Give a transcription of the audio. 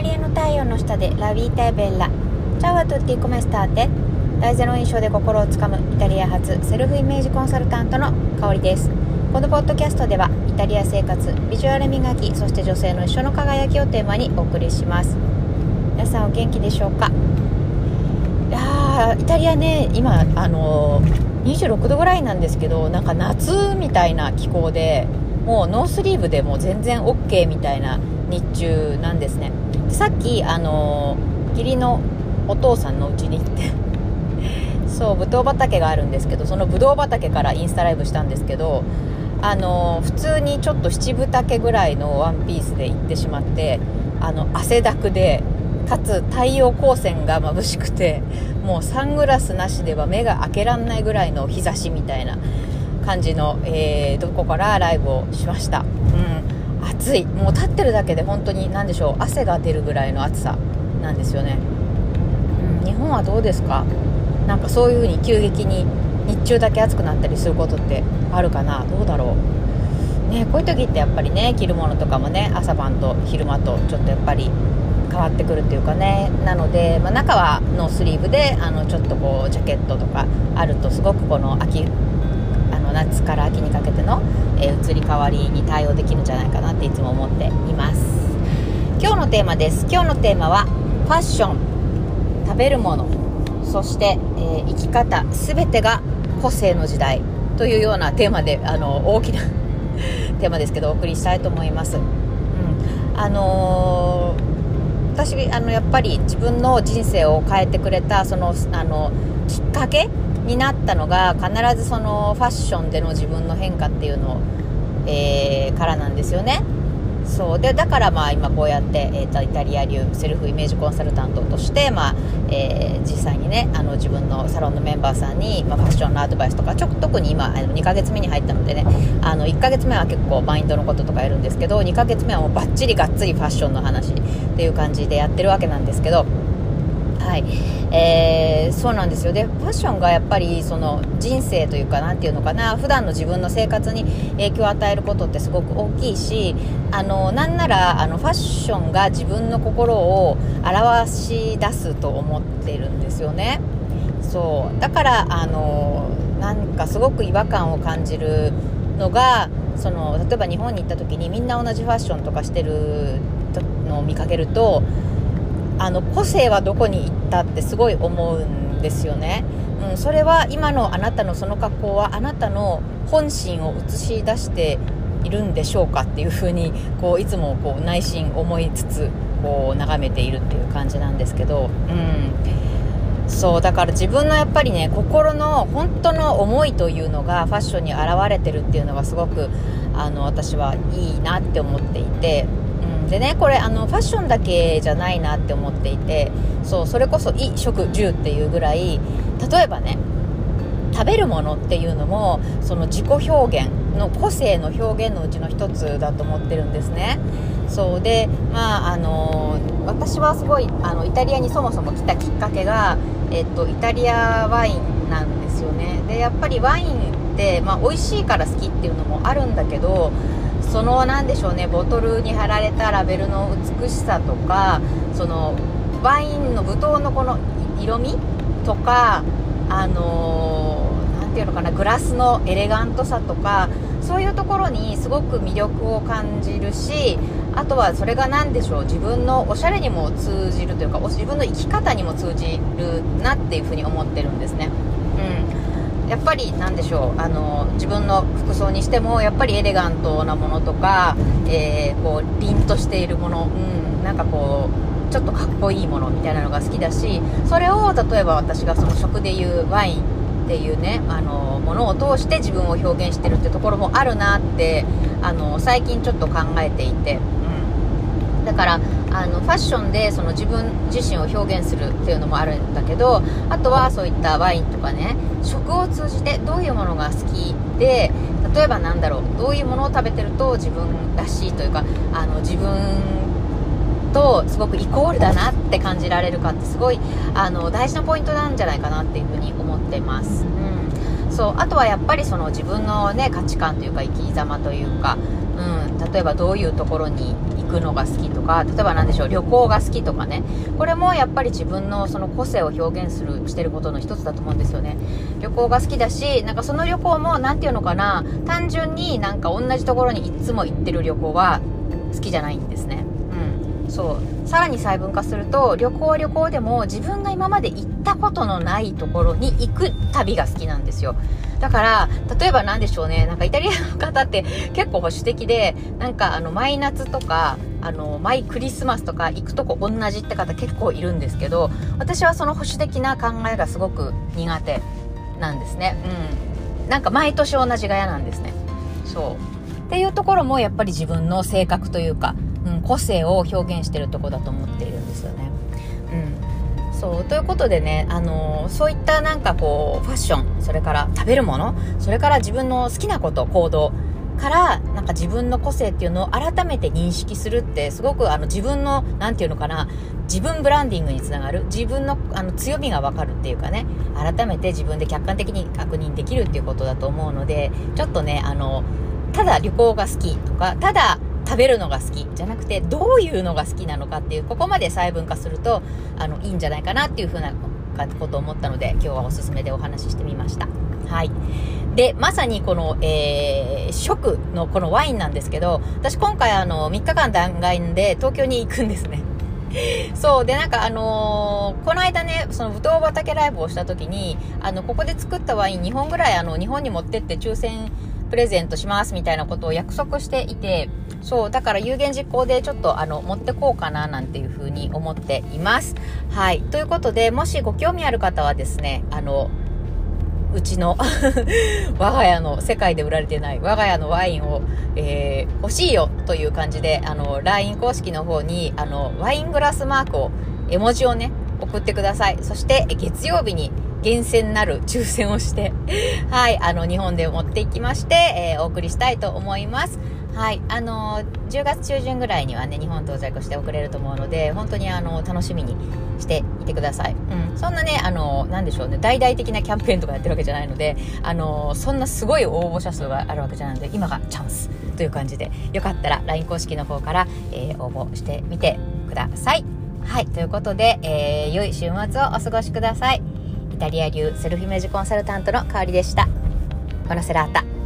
タリアの太陽の下でラビータエベッラ。チャワトゥティコメスターテ。大ゼロ印象で心をつかむイタリア発セルフイメージコンサルタントの香りです。このポッドキャストではイタリア生活ビジュアル磨きそして女性の一緒の輝きをテーマにお送りします。皆さんお元気でしょうか？いやイタリアね今あの26度ぐらいなんですけどなんか夏みたいな気候でもうノースリーブでも全然 OK みたいな日中なんですね。さっきあの義理のお父さんの家に行って そうぶどう畑があるんですけどそのぶどう畑からインスタライブしたんですけどあの普通にちょっと七分丈ぐらいのワンピースで行ってしまってあの汗だくでかつ太陽光線が眩しくてもうサングラスなしでは目が開けらんないぐらいの日差しみたいな感じの、えー、どこからライブをしました、うん、暑い。もう立ってるだけで本当に何でしょう。汗が出るぐらいの暑さなんですよね、うん、日本はどうですか？なんかそういう風に急激に日中だけ暑くなったりすることってあるかな？どうだろう？ねこういう時ってやっぱりね着るものとかもね朝晩と昼間とちょっとやっぱり変わってくるっていうかね。なので、まあ、中はノースリーブであのちょっとこうジャケットとかあるとすごくこの秋の夏から秋にかけての、えー、移り変わりに対応できるんじゃないかなっていつも思っています。今日のテーマです。今日のテーマはファッション。食べるもの。そして、えー、生き方。全てが個性の時代。というようなテーマであの大きな テーマですけどお送りしたいと思います、うん、あのー私あのやっぱり自分の人生を変えてくれたそのあのきっかけになったのが必ずそのファッションでの自分の変化っていうの、えー、からなんですよね。そうでだからまあ今こうやって、えーと、イタリア流セルフイメージコンサルタントとして、まあえー、実際にねあの自分のサロンのメンバーさんに、まあ、ファッションのアドバイスとかちょ特に今あの2ヶ月目に入ったのでねあの1ヶ月目は結構マインドのこととかやるんですけど2ヶ月目はもうバッチリがっつりファッションの話っていう感じでやってるわけなんですけど。はい、えー、そうなんですよ。でファッションがやっぱりその人生というかなんていうのかな普段の自分の生活に影響を与えることってすごく大きいしあのなんならあのファッションが自分の心を表し出すと思ってるんですよね。そう。だからあのなんかすごく違和感を感じるのがその例えば日本に行った時にみんな同じファッションとかしてるのを見かけるとあの個性はどこに行ったってすごい思うんですよね、うん、それは今のあなたのその格好はあなたの本心を映し出しているんでしょうかっていうふうにこういつもこう内心思いつつこう眺めているっていう感じなんですけど、うん、そうだから自分のやっぱりね心の本当の思いというのがファッションに表れてるっていうのがすごくあの私はいいなって思っていて。でねこれあのファッションだけじゃないなって思っていてそうそれこそ衣食住っていうぐらい例えばね食べるものっていうのもその自己表現の個性の表現のうちの一つだと思ってるんですね。そうでまああの私はすごいあのイタリアにそもそも来たきっかけが、えっと、イタリアワインなんですよね。でやっぱりワインって、まあ、美味しいから好きっていうのもあるんだけどその何でしょうねボトルに貼られたラベルの美しさとかそのワインのブドウのこの色味とかあの何、ていうのかなグラスのエレガントさとかそういうところにすごく魅力を感じるしあとはそれが何でしょう自分のおしゃれにも通じるというか自分の生き方にも通じるなっていうふうに思ってるんですね。うんやっぱりなんでしょうあの自分の服装にしてもやっぱりエレガントなものとか、えー、こう凛としているもの、うん、なんかこうちょっとかっこいいものみたいなのが好きだしそれを例えば私がその食でいうワインっていうねあのものを通して自分を表現してるってところもあるなってあの最近ちょっと考えていて、だからあのファッションでその自分自身を表現するっていうのもあるんだけどあとはそういったワインとかね食を通じてどういうものが好きで例えばなんだろうどういうものを食べてると自分らしいというかあの自分とすごくイコールだなって感じられるかってすごいあの大事なポイントなんじゃないかなっていうふうに思ってます。うんそうあとはやっぱりその自分のね価値観というか生き様というか、うん、例えばどういうところにくのが好きとか例えば何でしょう旅行が好きとかね。これもやっぱり自分のその個性を表現するしてることの一つだと思うんですよね。旅行が好きだしなんかその旅行も何て言うのかな。単純になんか同じところにいつも行ってる旅行は好きじゃないんですね。そうさらに細分化すると旅行は旅行でも自分が今まで行ったことのないところに行く旅が好きなんですよだから、例えば何でしょうね、なんかイタリアの方って結構保守的で、なんかあの、マイナツとか、あの、マイクリスマスとか行くとこ同じって方結構いるんですけど、私はその保守的な考えがすごく苦手なんですね。うん。なんか毎年同じが嫌なんですね。そう。っていうところもやっぱり自分の性格というか、個性を表現してるとこだと思っているんですよね。うん。そうということでね、あの、そういったなんかこうファッションそれから食べるものそれから自分の好きなこと行動からなんか自分の個性っていうのを改めて認識するってすごくあの自分の何て言うのかな自分ブランディングにつながる自分のあの強みが分かるっていうかね改めて自分で客観的に確認できるっていうことだと思うのでちょっとねあのただ旅行が好きとかただ食べるのが好きじゃなくてどういうのが好きなのかっていうここまで細分化するとあのいいんじゃないかなっていうふうなことを思ったので今日はおすすめでお話ししてみました。はい。でまさにこの、えー、食のこのワインなんですけど私今回あの3日間弾丸で東京に行くんですね。そう。でなんかあのー、この間ねそのぶどう畑ライブをした時にあのここで作ったワイン2本ぐらいあの日本に持ってって抽選プレゼントしますみたいなことを約束していてそうだから有言実行でちょっとあの持ってこうかななんていうふうに思っています。はい。ということでもしご興味ある方はですねあのうちの 我が家の世界で売られてない我が家のワインを、えー、欲しいよという感じであの LINE 公式の方にあのワイングラスマークを絵文字をね送ってください。そして月曜日に厳選なる抽選をして はい、あの、日本で持っていきまして、えー、お送りしたいと思います。はい、あの10月中旬ぐらいにはね、日本到着して送れると思うので、本当にあの、楽しみにしていてください。うん、そんなね、あの、なんでしょうね、大々的なキャンペーンとかやってるわけじゃないので、あの、そんなすごい応募者数があるわけじゃないので、今がチャンスという感じで、よかったら LINE 公式の方から、えー、応募してみてください。はい、ということで、えー、良い週末をお過ごしください。イタリア流セルフイメージコンサルタントの香りでした。ボナセラータ。